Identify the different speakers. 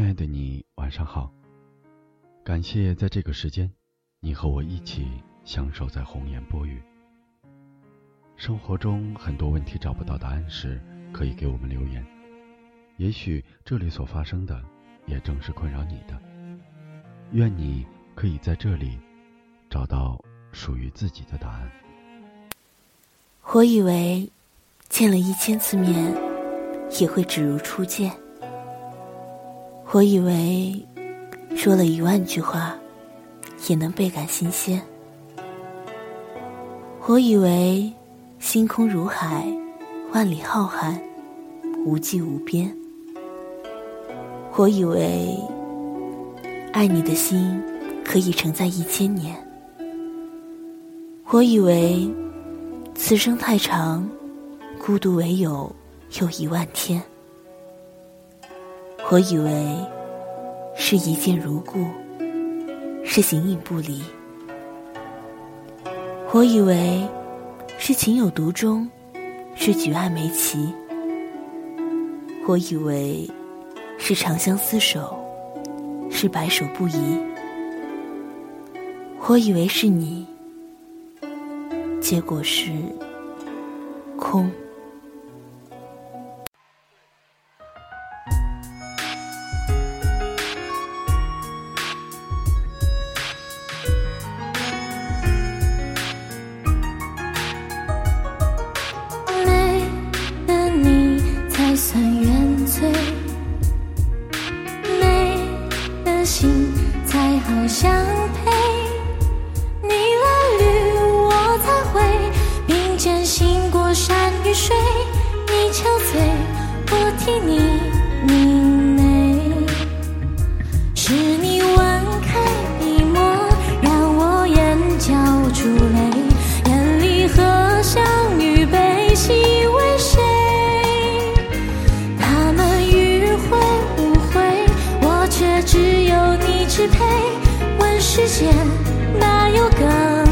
Speaker 1: 亲爱的你，晚上好。感谢在这个时间，你和我一起相守在红颜薄雨。生活中很多问题找不到答案时，可以给我们留言。也许这里所发生的，也正是困扰你的。愿你可以在这里找到属于自己的答案。
Speaker 2: 我以为见了一千次面，也会只如初见。我以为说了一万句话，也能倍感新鲜。我以为星空如海，万里浩瀚，无际无边。我以为爱你的心可以承载一千年。我以为此生太长，孤独唯有有一万天。我以为是一见如故，是形影不离。我以为是情有独钟，是举案眉齐。我以为是长相厮守，是白首不移。我以为是你，结果是空。
Speaker 3: 只有你支配。问世间哪有更？